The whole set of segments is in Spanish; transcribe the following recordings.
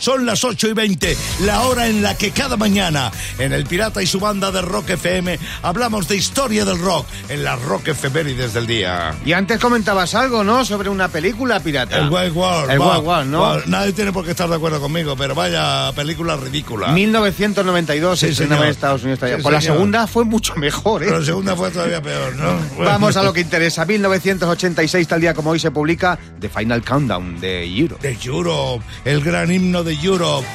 Son las 8 y 20, la hora en la que cada mañana en El Pirata y su banda de Rock FM hablamos de historia del rock en las Rock Efemérides del día. Y antes comentabas algo, ¿no? Sobre una película pirata. El Wild World. El Wild World, ¿no? Nadie tiene por qué estar de acuerdo conmigo, pero vaya película ridícula. 1992 Sí, se estrenaba señor. en Estados Unidos. Sí, Por la señor. segunda fue mucho mejor, ¿eh? Pero la segunda fue todavía peor, ¿no? Vamos a lo que interesa. 1986, tal día como hoy, se publica The Final Countdown de Europe. de Europe, el gran himno de Europe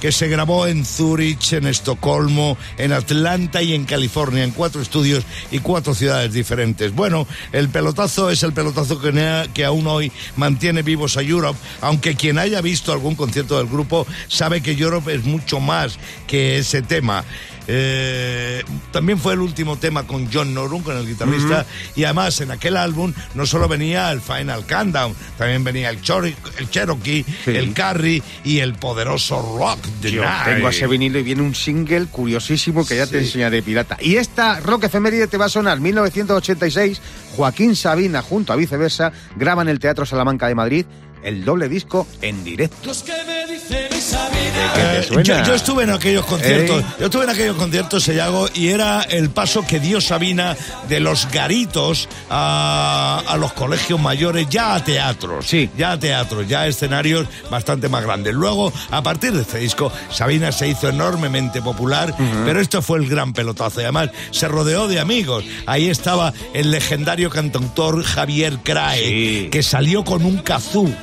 que se grabó en Zurich, en Estocolmo, en Atlanta y en California, en cuatro estudios y cuatro ciudades diferentes. Bueno, el pelotazo es el pelotazo que, que aún hoy mantiene vivos a Europe, aunque quien haya visto algún concierto del grupo sabe que Europe es mucho más que ese tema. Eh, también fue el último tema con John Norum, con el guitarrista, y además en aquel álbum no solo venía el Final Countdown, también venía el, Chori- el Cherokee, Sí. el Carry y el poderoso Rock the Yo Night. tengo ese vinilo y viene un single curiosísimo que ya te enseñaré, pirata. Y esta rock efeméride te va a sonar. 1986, Joaquín Sabina junto a viceversa graban en el Teatro Salamanca de Madrid el doble disco en directo. Los que me dicen esa vida. ¿Qué te Eh, suena? yo, yo estuve en aquellos conciertos, yo estuve en aquellos conciertos, Sellago, y era el paso que dio Sabina de los garitos a, a los colegios mayores, ya a teatros. Sí. Ya a teatros, ya a escenarios bastante más grandes. Luego, a partir de este disco, Sabina se hizo enormemente popular, pero esto fue el gran pelotazo. Y además, se rodeó de amigos. Ahí estaba el legendario cantautor Javier Crae, Sí. que salió con un.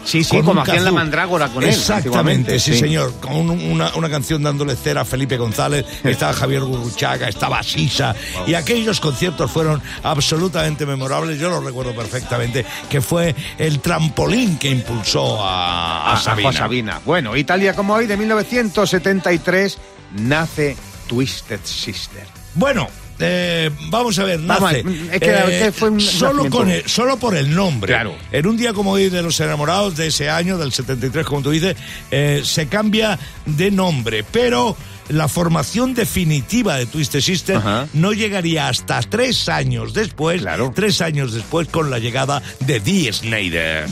Sí, sí, con como hacían la. Mandrágora con él, Exactamente, sí, sí. señor con un- una, una canción dándole cera a Felipe González, estaba Javier Gurruchaga, estaba Sisa, y aquellos conciertos fueron absolutamente memorables, yo lo recuerdo perfectamente, que fue el trampolín que impulsó a, a a Sabina. Juan Sabina. Bueno, Italia como hoy de 1973 nace Twisted Sister. Bueno, eh, vamos a ver, nace. eh, es que- que fue un solo, con el- solo por el nombre. Claro. En un día como hoy de los enamorados de ese año, del 73, como tú dices, eh, se cambia de nombre, pero la formación definitiva de Twisted Sister Ajá. no llegaría hasta tres años después, Claro. tres años después con la llegada de Dee Snyder.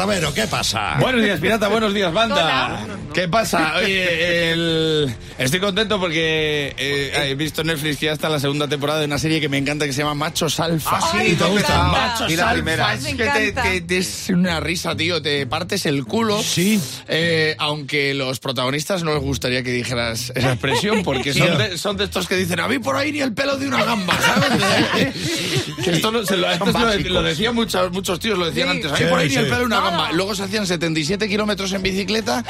¿Qué pasa, Clavero? ¿Qué pasa? Buenos días, pirata. Buenos días, banda. ¿Qué pasa? Oye, el- estoy contento porque eh, he visto en Netflix que ya está la segunda temporada de una serie que me encanta que se llama Machos Alfa. sí, ¿te gusta? Machos Y la Alfa. primera. Es que te, encanta. te- te- es una risa, tío. Te partes el culo. Sí. Eh, aunque los protagonistas no les gustaría que dijeras esa expresión porque son de, son de estos que dicen a mí por ahí ni el pelo de una gamba, ¿sabes? que esto, no- se lo, esto lo- lo decían muchos, muchos tíos, lo decían antes. A mí Sí, por ahí ni el pelo de una gamba. Luego se hacían 77 kilómetros en bicicleta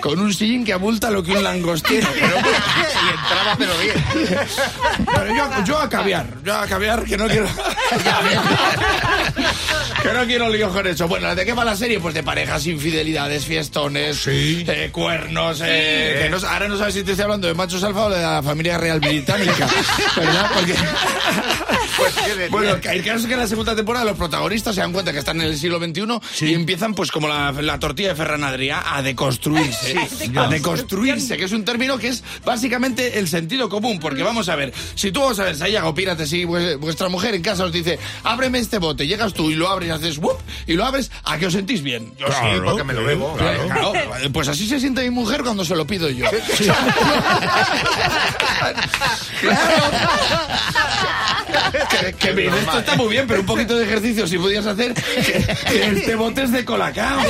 con con un sillín que abulta lo que un langostino. Pero, y entraba pero bien. pero yo, yo a caviar, yo a caviar que no quiero... que no quiero lío con eso. Bueno, ¿de qué va la serie? Pues de parejas, infidelidades, fiestones, Sí. eh, cuernos. eh, que no- ahora no sabes si te estoy hablando de machos alfa o de la familia real británica. ¿Verdad? Porque... Pues Bueno, el caso es que en la segunda temporada los protagonistas se dan cuenta que están en el siglo XXI y empiezan pues como la, la tortilla de Ferran Adrià a deconstruirse. a deconstruirse, que es un término que es básicamente el sentido común. Porque vamos a ver, si tú vamos a ver, Sayago, pírate, si vu- vuestra mujer en casa os dice, ábreme este bote, llegas tú y lo abres y haces whoop, y lo abres, ¿a que os sentís bien? Yo Claro, Sí, porque me lo bebo. Claro, claro. Pues así se siente mi mujer cuando se lo pido yo. que, que me dice, esto está muy bien, pero un poquito de ejercicio si podías hacer que, que este bote es de colacao.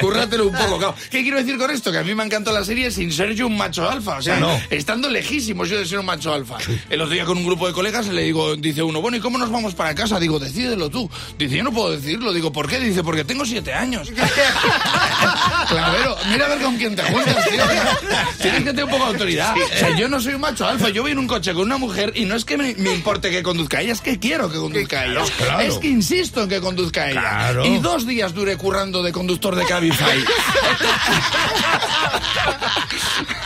Cúrratelo un poco. ¿Qué quiero decir con esto? Que a mí me ha encantado la serie sin ser yo un macho alfa. O sea, No. estando lejísimos yo de ser un macho alfa. El otro día con un grupo de colegas le digo, dice uno, bueno, ¿y cómo nos vamos para casa? Digo, decídelo tú. Dice, yo no puedo decirlo. Digo, ¿por qué? Dice, porque tengo siete años. Clavero, mira a ver con quién te juntas, tío. Tienes que tener un poco de autoridad. O sea, yo no soy un macho alfa. Yo voy en un coche con una mujer y no es que me, me importe que conduzca ella, es que quiero que conduzca ella. claro. Es que insisto en que conduzca ella. Claro. Y dos días duré currando de conductor de Cabify.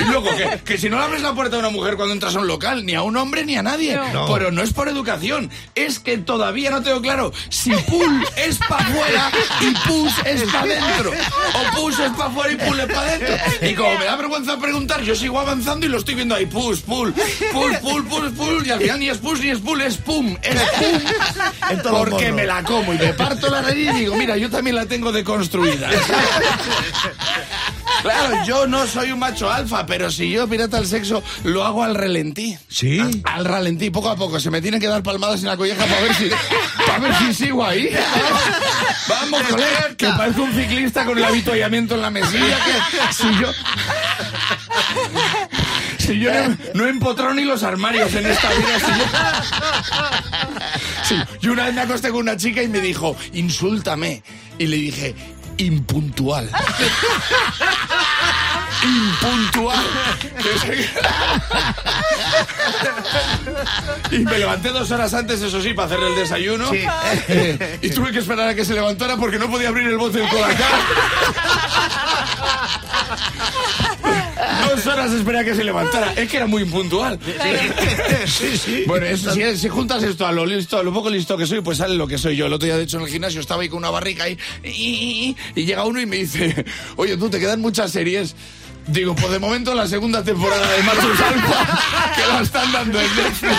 Y luego, que, que si no le abres la puerta a una mujer cuando entras a un local, ni a un hombre ni a nadie. No. Pero no es por educación, es que todavía no tengo claro si pool es para afuera y pus es para adentro. O pus es para afuera y pool es para adentro. Y como me da vergüenza preguntar, yo sigo avanzando y lo estoy viendo ahí, pus, pool, pool, pool, pool, pool, y al final ni es pus ni es pool, es pum, es pum. En todo Porque me la como y me parto la nariz y digo, mira, yo también la tengo deconstruida. Claro, yo no soy un macho alfa, pero si yo pirata el sexo, lo hago al relentí. ¿Sí? Al ralentí, poco a poco. Se me tienen que dar palmadas en la colleja para ver si, para ver si sigo ahí. Vamos, colega, que parezco un ciclista con el avituallamiento en la mesilla. Que si yo. Si yo no, no empotrado ni los armarios en esta vida. Si yo, Sí, yo una vez me acosté con una chica y me dijo, insúltame. Y le dije, impuntual. Impuntual. y me levanté dos horas antes, eso sí, para hacer el desayuno. Eh, y tuve que esperar a que se levantara porque no podía abrir el bote del colacao. Dos horas esperé a que se levantara. Es que era muy impuntual. Sí, sí. Bueno, eso, si, si juntas esto a lo listo, a lo poco listo que soy, pues sale lo que soy yo. El otro día, de hecho, en el gimnasio estaba ahí con una barrica ahí, y, y- y- y llega uno y me dice, oye, tú te quedan muchas series. Digo, pues de momento la segunda temporada de Machos Alfa, que la están dando en Netflix.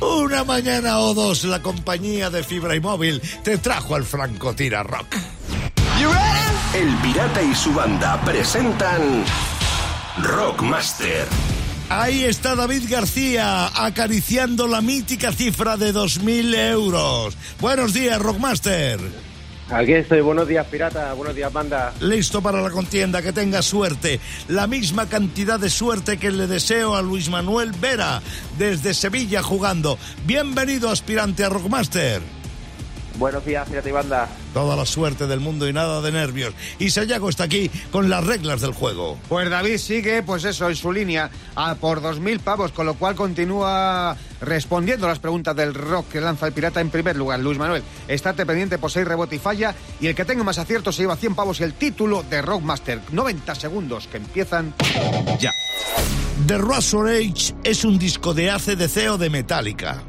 Una mañana o dos, la compañía de fibra y móvil te trajo al francotira rock. El Pirata y su banda presentan Rockmaster. Ahí está David García acariciando la mítica cifra de 2.000 euros. Buenos días, Rockmaster. Aquí estoy, buenos días pirata, buenos días banda. Listo para la contienda, que tenga suerte. La misma cantidad de suerte que le deseo a Luis Manuel Vera desde Sevilla jugando. Bienvenido, aspirante a Rockmaster. Buenos días pirata y banda. Toda la suerte del mundo y nada de nervios. Y Sayago está aquí con las reglas del juego. Pues David sigue, pues eso, en su línea, a por 2.000 pavos, con lo cual continúa respondiendo las preguntas del rock que lanza el pirata en primer lugar. Luis Manuel, estate pendiente por 6 rebote y falla, y el que tenga más aciertos se lleva 100 pavos y el título de Rockmaster. 90 segundos que empiezan ya. The Razor Age es un disco de ACDC o de Metallica.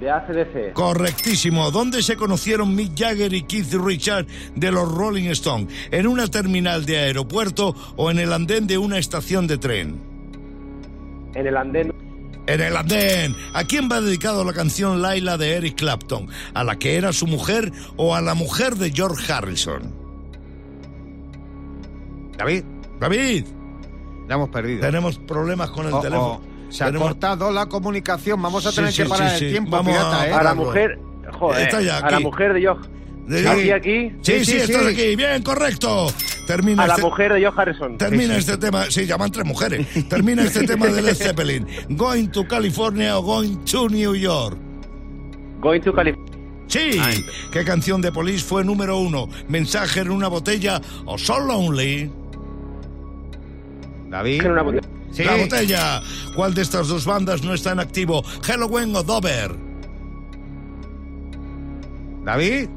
De ACDC. Correctísimo. ¿Dónde se conocieron Mick Jagger y Keith Richards de los Rolling Stones? ¿En una terminal de aeropuerto o en el andén de una estación de tren? En el andén. En el andén. ¿A quién va dedicado la canción Laila de Eric Clapton? ¿A la que era su mujer o a la mujer de George Harrison? David, David, ya hemos perdido. tenemos problemas con el Oh, teléfono. oh, Se ha Tenemos- cortado la comunicación. Vamos a tener sí, que parar sí, el tiempo, Vamos pirata, a- ¿eh? A la mujer. Joder. Está ya A la mujer de Josh. De- Aquí, aquí. Sí, sí, Sí, sí, estás sí. aquí. Bien, correcto. termina A la este- mujer de Joe Harrison. Termina este tema, sí, llaman tres mujeres. Termina este tema de Led Zeppelin. Going to California o Going to New York. Going to California. Sí, ¿qué canción de Police fue número uno? Mensaje en una botella o So Lonely. David. En una botella. Sí. La botella. ¿Cuál de estas dos bandas no está en activo? Halloween o Dover. David.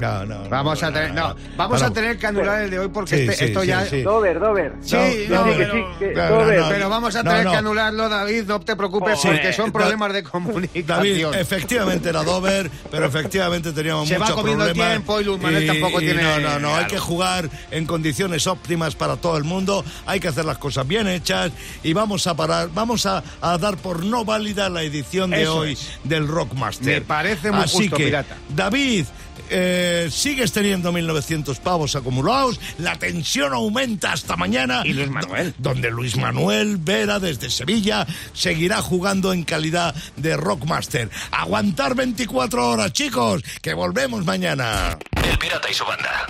No, no, no, Vamos a tener, no. no, vamos a tener que anular el de hoy porque Sí, este- sí, esto sí, ya. sí. Dover, Dover. Sí, No, no, que no, Dover. no, pero vamos a tener no. que anularlo, David. No te preocupes porque son Da- problemas de David, comunicación. efectivamente era Dover, pero efectivamente teníamos Se va muchos comiendo el problemas. tiempo y Manuel tampoco tiene- No, no, no, hay Claro. que jugar en condiciones óptimas para todo el mundo, hay que hacer las cosas bien hechas y vamos a parar, vamos a, a dar por no válida la edición de Eso hoy es. del Rockmaster. Me parece muy Así justo, que, pirata. David, eh, sigues teniendo 1.900 pavos acumulados, la tensión aumenta hasta mañana. Y Luis Manuel. do- Donde Luis Manuel Vera, desde Sevilla, seguirá jugando en calidad de Rockmaster. Aguantar 24 horas, chicos, que volvemos mañana. El Pirata y su banda.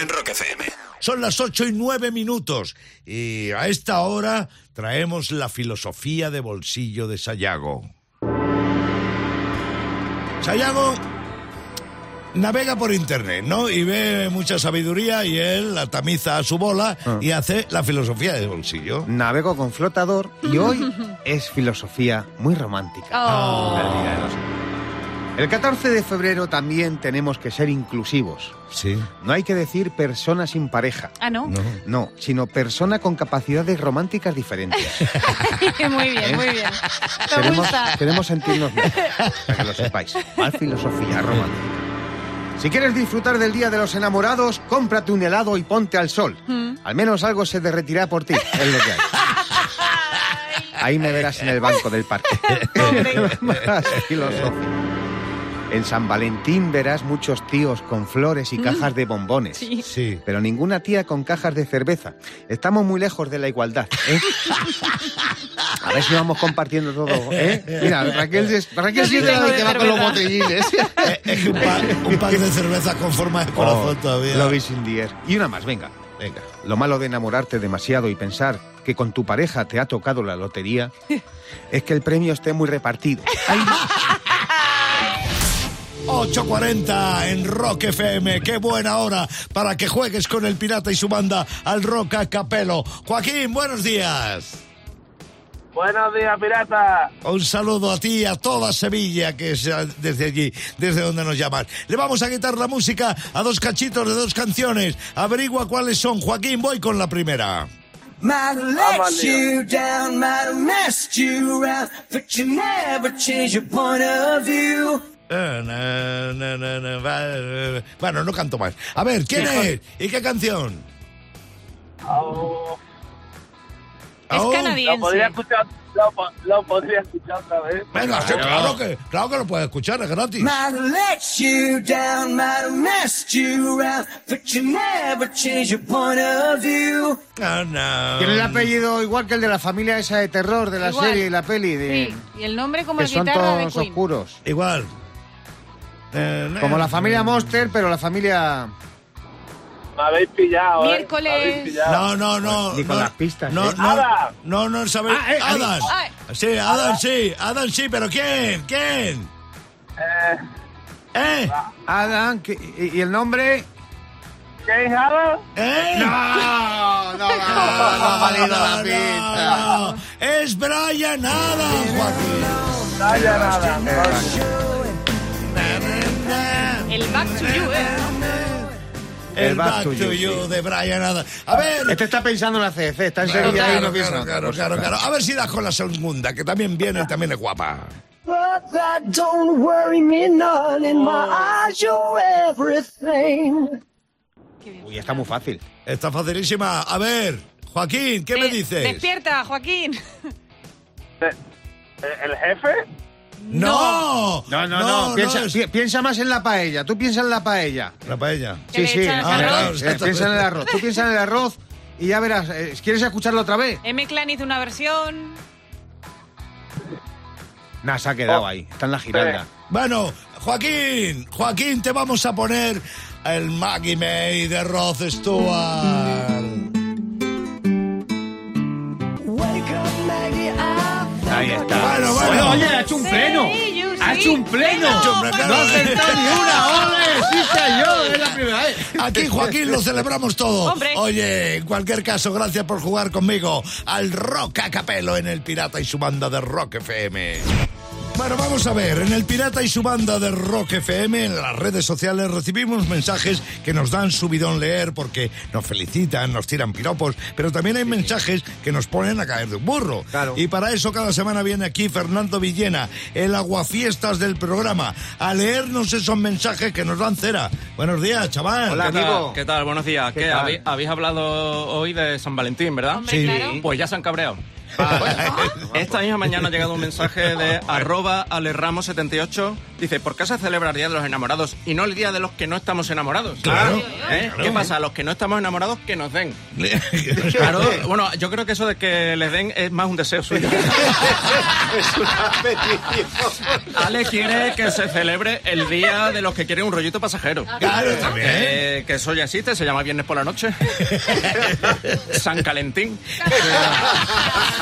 En Rock FM. Son las 8 y 9 minutos y a esta hora traemos la filosofía de bolsillo de Sayago. Sayago navega por internet, ¿no? Y ve mucha sabiduría y él la tamiza a su bola y hace la filosofía de bolsillo. Navego con flotador y hoy es filosofía muy romántica. Oh. El Día de los- El 14 de febrero también tenemos que ser inclusivos. Sí. No hay que decir persona sin pareja. Ah, no. No. No, sino persona con capacidades románticas diferentes. muy bien, muy bien. Queremos, queremos sentirnos mejor, para que lo sepáis. Más filosofía romántica. Si quieres disfrutar del Día de los Enamorados, cómprate un helado y ponte al sol. Mm. Al menos algo se derretirá por ti, es lo que hay. Ahí me verás en el banco del parque. Más. En San Valentín verás muchos tíos con flores y cajas de bombones. Sí. Sí. Pero ninguna tía con cajas de cerveza. Estamos muy lejos de la igualdad, ¿eh? A ver si vamos compartiendo todo, ¿eh? Mira, Raquel, es- Raquel sí siempre tengo la que va con los botellines. Eh, Es que un, pa- un pack de cerveza con forma de corazón todavía. Lo in the air. Y una más, venga. Venga. Lo malo de enamorarte demasiado y pensar que con tu pareja te ha tocado la lotería es que el premio esté muy repartido. Ay, 8.40 en Rock FM. Qué buena hora para que juegues con el pirata y su banda al Rock a Capelo. Joaquín, buenos días. Buenos días, pirata. Un saludo a ti y a toda Sevilla, que es eh, desde allí, desde donde nos llamas. Le vamos a quitar la música a dos cachitos de dos canciones. Averigua cuáles son. Joaquín, voy con la primera. Might have Vamos, let you down, might have messed you around, but you never change your point of view. Bueno, no canto más. A ver, ¿quién es? ¿Y qué canción? Oh, Es Oh, canadiense. lo podría escuchar, lo, po- lo podría escuchar otra vez. Venga, sí, claro que, claro que lo puedes escuchar, es gratis. Might have let you down, might have messed you around, but you never change your point of view. No. Tiene el apellido igual que el de la familia esa de terror de la Igual. serie y la peli. De, Sí, y el nombre como que la son guitarra de todos Queen. oscuros. Igual. Eh, Como la eh, familia Monster, pero la familia... Me habéis pillado, ¿eh? Miércoles. Me habéis pillado. No, no, no. Ni con no, las pistas, No, ¿eh? no, Adam. no, no, ¿sabes? Ah, eh, Adam. Ay. Sí, Adam sí, Adam sí, pero ¿quién? ¿Quién? Eh, ¿Eh? Adam, ¿qué- y, el nombre? ¿James Adam? ¿Eh? No, no, no, no, ha valido la No, pista. no. Es Brian Adam, Joaquín. Vaya nada. El Back to You, ¿eh? El Back to You de Brian Adam. A ver. Este está pensando en la CDC, está en Claro, Sevilla y claro, no claro, claro, claro, claro. A ver si das con la segunda, que también viene y también es guapa. But that don't worry me none. In my eyes, you're everything. Uy, está muy fácil. Está facilísima. A ver, Joaquín, ¿qué me De- dices? Despierta, Joaquín. Eh, ¿El jefe? No, No, no, no, piensa, es- piensa más en la paella. Tú piensas en la paella. La paella. Echas Ah, arroz. claro, Eh, exacto. piensa en el arroz. Tú piensas en el arroz y ya verás. eh, ¿Quieres escucharlo otra vez? M. Clan hizo una versión. Nah, se ha quedado ahí. Está en la giralda. Bueno, Joaquín, Joaquín, te vamos a poner el Maggie May de Rod Stewart. Ahí está. Bueno, bueno. Oye, oye, ha hecho un Sí, pleno. Ha hecho un pleno. No ha acertado ni una. ¡Ole! Sí, señor. Es la primera vez. Aquí, Joaquín, lo celebramos todo. Hombre. Oye, en cualquier caso, gracias por jugar conmigo al Rock a Capelo en El Pirata y su banda de Rock FM. Bueno, vamos a ver, en El Pirata y su banda de Rock FM, en las redes sociales, recibimos mensajes que nos dan subidón leer porque nos felicitan, nos tiran piropos, pero también hay mensajes que nos ponen a caer de un burro. Claro. Y para eso cada semana viene aquí Fernando Villena, el aguafiestas del programa, a leernos esos mensajes que nos dan cera. Buenos días, chaval. Hola, ¿Qué tal? amigo. ¿Qué tal? Buenos días. ¿Qué ¿Qué, tal? habéis, habéis hablado hoy de San Valentín, verdad? Hombre, Sí. claro. Pues ya se han cabreado. Esta misma mañana ha llegado un mensaje de arroba alerramos78. Dice, ¿por qué se celebra el Día de los Enamorados y no el Día de los que no estamos enamorados? Claro. ¿Eh? Claro. ¿Qué pasa? A los que no estamos enamorados, que nos den. Claro. Claro, bueno, yo creo que eso de que les den es más un deseo suyo. Es una petición. Ale quiere que se celebre el día de los que quieren un rollito pasajero. Claro, también. Eh, que eso ya existe, se llama Viernes por la Noche. San Calentín.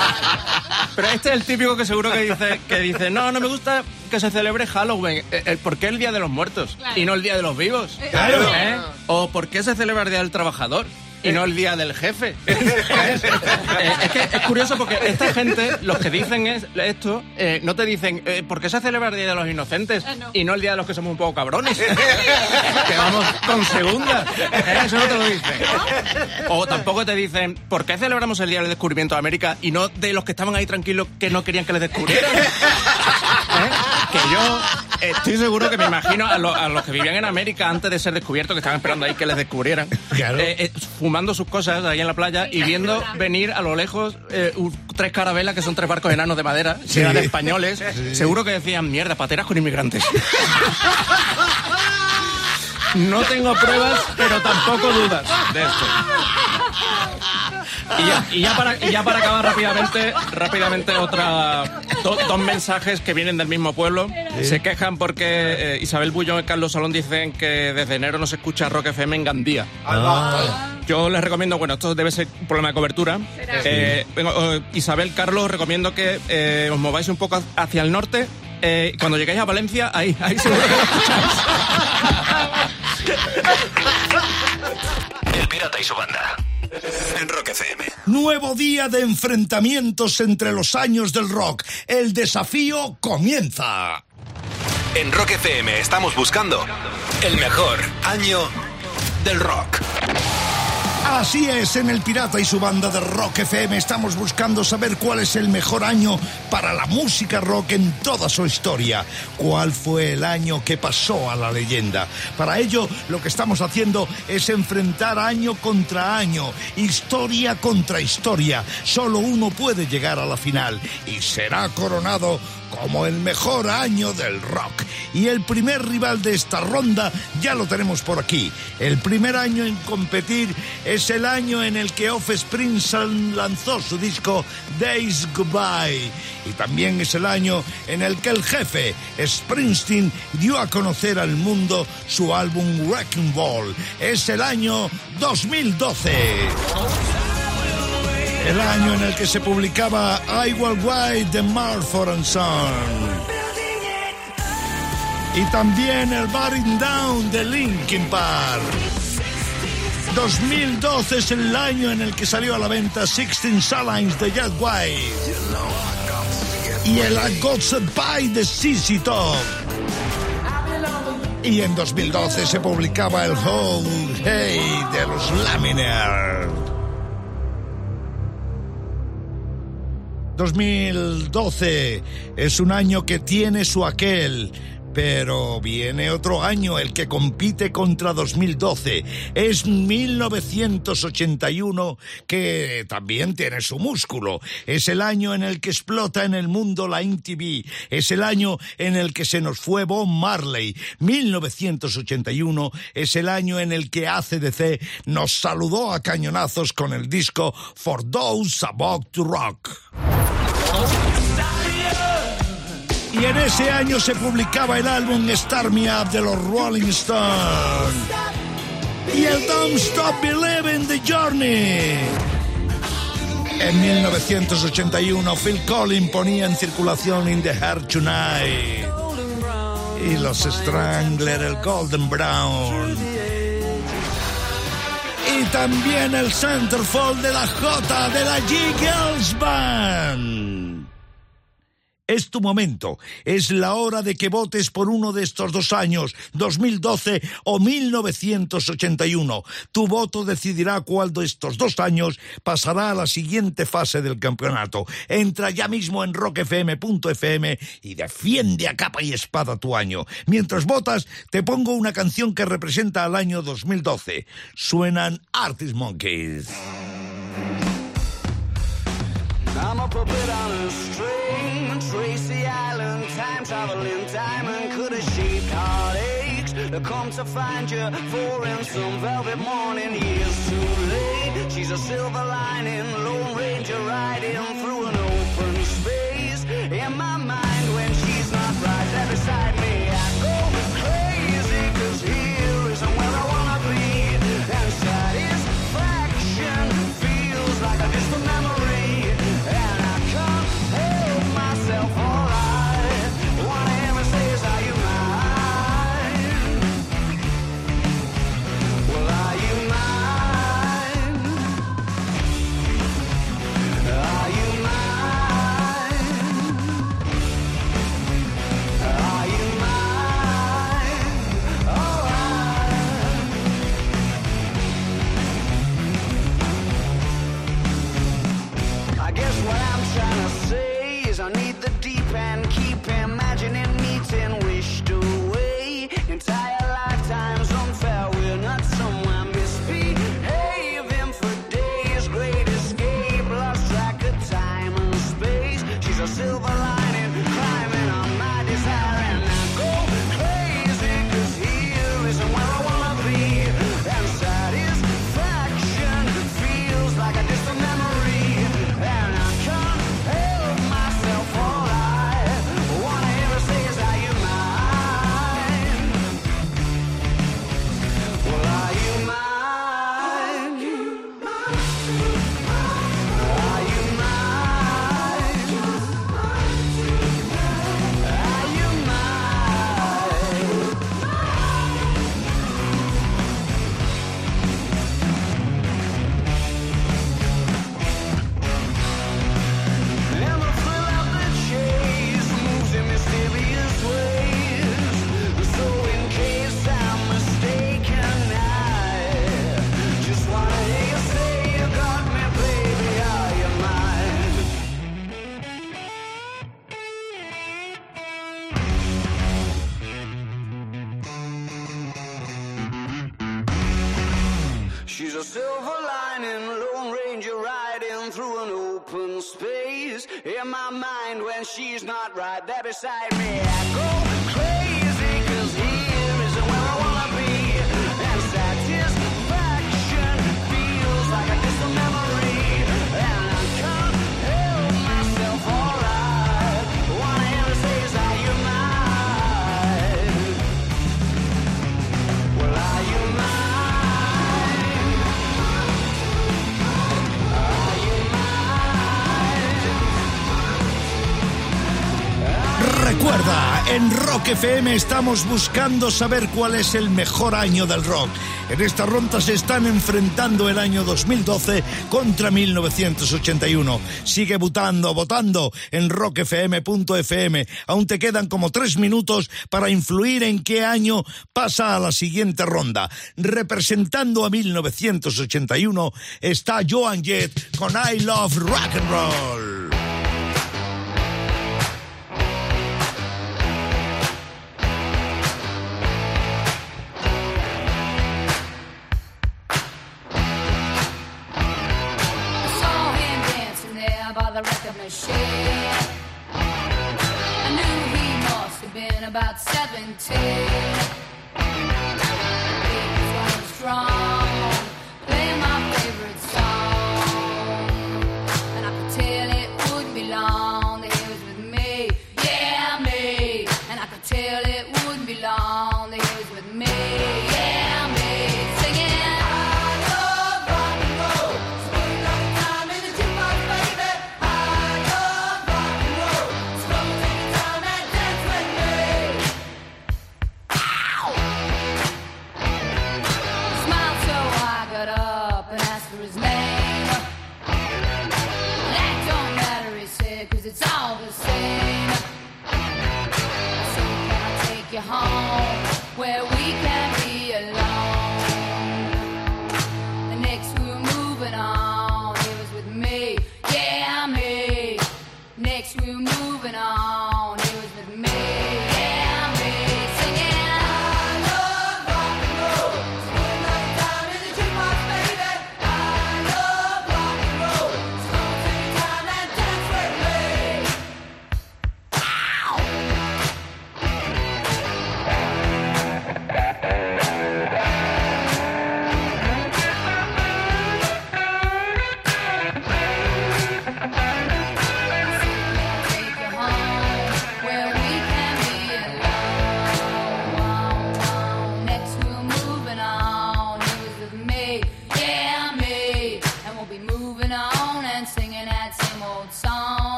Pero este es el típico que seguro que dice, que dice, no, no me gusta que se celebre Halloween. Eh, eh, ¿Por qué el Día de los Muertos? Claro. Y no el Día de los Vivos. Claro. ¿Eh? ¿O por qué se celebra el Día del Trabajador? Y no el día del jefe. Eh, es que es curioso porque esta gente, los que dicen es- esto, eh, no te dicen, eh, ¿por qué se celebra el Día de los Inocentes? Ah, no. Y no el Día de los que somos un poco cabrones. que vamos con segunda. Eh, Eso no te lo dicen. O tampoco te dicen, ¿por qué celebramos el Día del Descubrimiento de América y no de los que estaban ahí tranquilos que no querían que les descubrieran? ¿Eh? Que yo estoy seguro que me imagino a, lo- a los que vivían en América antes de ser descubiertos, que estaban esperando ahí que les descubrieran, Claro. Fumando sus cosas ahí en la playa y viendo venir a lo lejos eh, tres carabelas que son tres barcos enanos de madera, Sí. de españoles. Seguro que decían, mierda, pateras con inmigrantes. No tengo pruebas, pero tampoco dudas de esto. Y ya, y ya para, y ya para acabar rápidamente, rápidamente otra do- dos mensajes que vienen del mismo pueblo. Se quejan porque eh, Isabel Bullón y Carlos Salón dicen que desde enero no se escucha Rock FM en Gandía. Yo les recomiendo, bueno, esto debe ser un problema de cobertura. Eh, eh, Isabel, Carlos, recomiendo que eh, os mováis un poco hacia el norte. eh, cuando lleguéis a Valencia, ahí, ahí seguro que lo escucháis. El Pirata y su banda. En Rock FM. Nuevo día de enfrentamientos entre los años del rock. El desafío comienza. En Rock FM estamos buscando el mejor año del rock. Así es, en El Pirata y su banda de Rock FM estamos buscando saber cuál es el mejor año para la música rock en toda su historia. ¿Cuál fue el año que pasó a la leyenda? Para ello, lo que estamos haciendo es enfrentar año contra año, historia contra historia. Solo uno puede llegar a la final y será coronado como el mejor año del rock. Y el primer rival de esta ronda ya lo tenemos por aquí. El primer año en competir es el año en el que Offspring lanzó su disco Days Goodbye. Y también es el año en el que el jefe Springsteen dio a conocer al mundo su álbum Wrecking Ball. Es el año 2012. El año en el que se publicaba I Will White de Marford and Son. Y también el Burning Down de Linkin Park. 2012 es el año en el que salió a la venta Sixteen Salines de Jack White. Y el I Got Pie de CC Top. Y en 2012 se publicaba el Whole Hey de los Laminaires. 2012 es un año que tiene su aquel, pero viene otro año el que compite contra 2012. Es 1981 que también tiene su músculo. Es el año en el que explota en el mundo la MTV. Es el año en el que se nos fue Bob Marley. 1981 es el año en el que ACDC nos saludó a cañonazos con el disco For Those About to Rock. Y en ese año se publicaba el álbum Star Me Up de los Rolling Stones. Y el Don't Stop Believing the Journey. En 1981, Phil Collins ponía en circulación In the Heart Tonight. Y los Strangler, el Golden Brown. Y también el Centerfold de la J de la G Girls Band. Es tu momento, es la hora de que votes por uno de estos dos años, 2012 o 1981. Tu voto decidirá cuál de estos dos años pasará a la siguiente fase del campeonato. Entra ya mismo en rockfm.fm y defiende a capa y espada tu año. Mientras votas, te pongo una canción que representa al año 2012. Suenan Artist Monkeys. I'm a puppet on a string, Tracy Island, time traveling diamond could have shaped heartaches. To come to find you for in some velvet morning, years too late. She's a silver lining, Lone Ranger riding through an open space. In my mind, My mind, when she's not right there beside me, I go Recuerda, en Rock FM estamos buscando saber cuál es el mejor año del rock. En esta ronda se están enfrentando el año 2012 contra 1981. Sigue votando, votando en rockfm.fm. Aún te quedan como tres minutos para influir en qué año pasa a la siguiente ronda. Representando a 1981 está Joan Jett con I Love Rock and Roll. The record machine. I knew he must have been about 17. He was strong,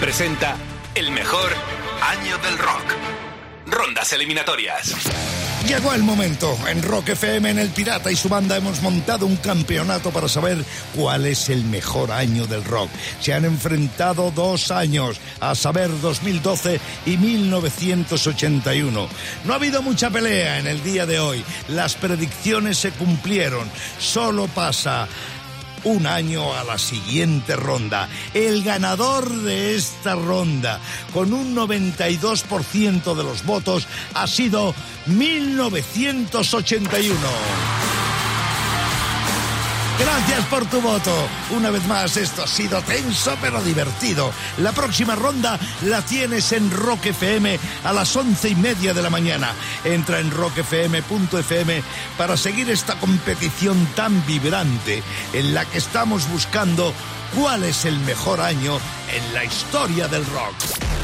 Presenta el mejor año del rock. Rondas eliminatorias. Llegó el momento. En Rock FM, en El Pirata y su banda hemos montado un campeonato para saber cuál es el mejor año del rock. Se han enfrentado dos años, a saber 2012 y 1981. No ha habido mucha pelea en el día de hoy. Las predicciones se cumplieron. Solo pasa un año a la siguiente ronda. El ganador de esta ronda, con un 92% de los votos, ha sido 1981. Gracias por tu voto. Una vez más, esto ha sido tenso pero divertido. La próxima ronda la tienes en Rock FM a las once y media de la mañana. Entra en rockfm.fm para seguir esta competición tan vibrante en la que estamos buscando cuál es el mejor año en la historia del rock.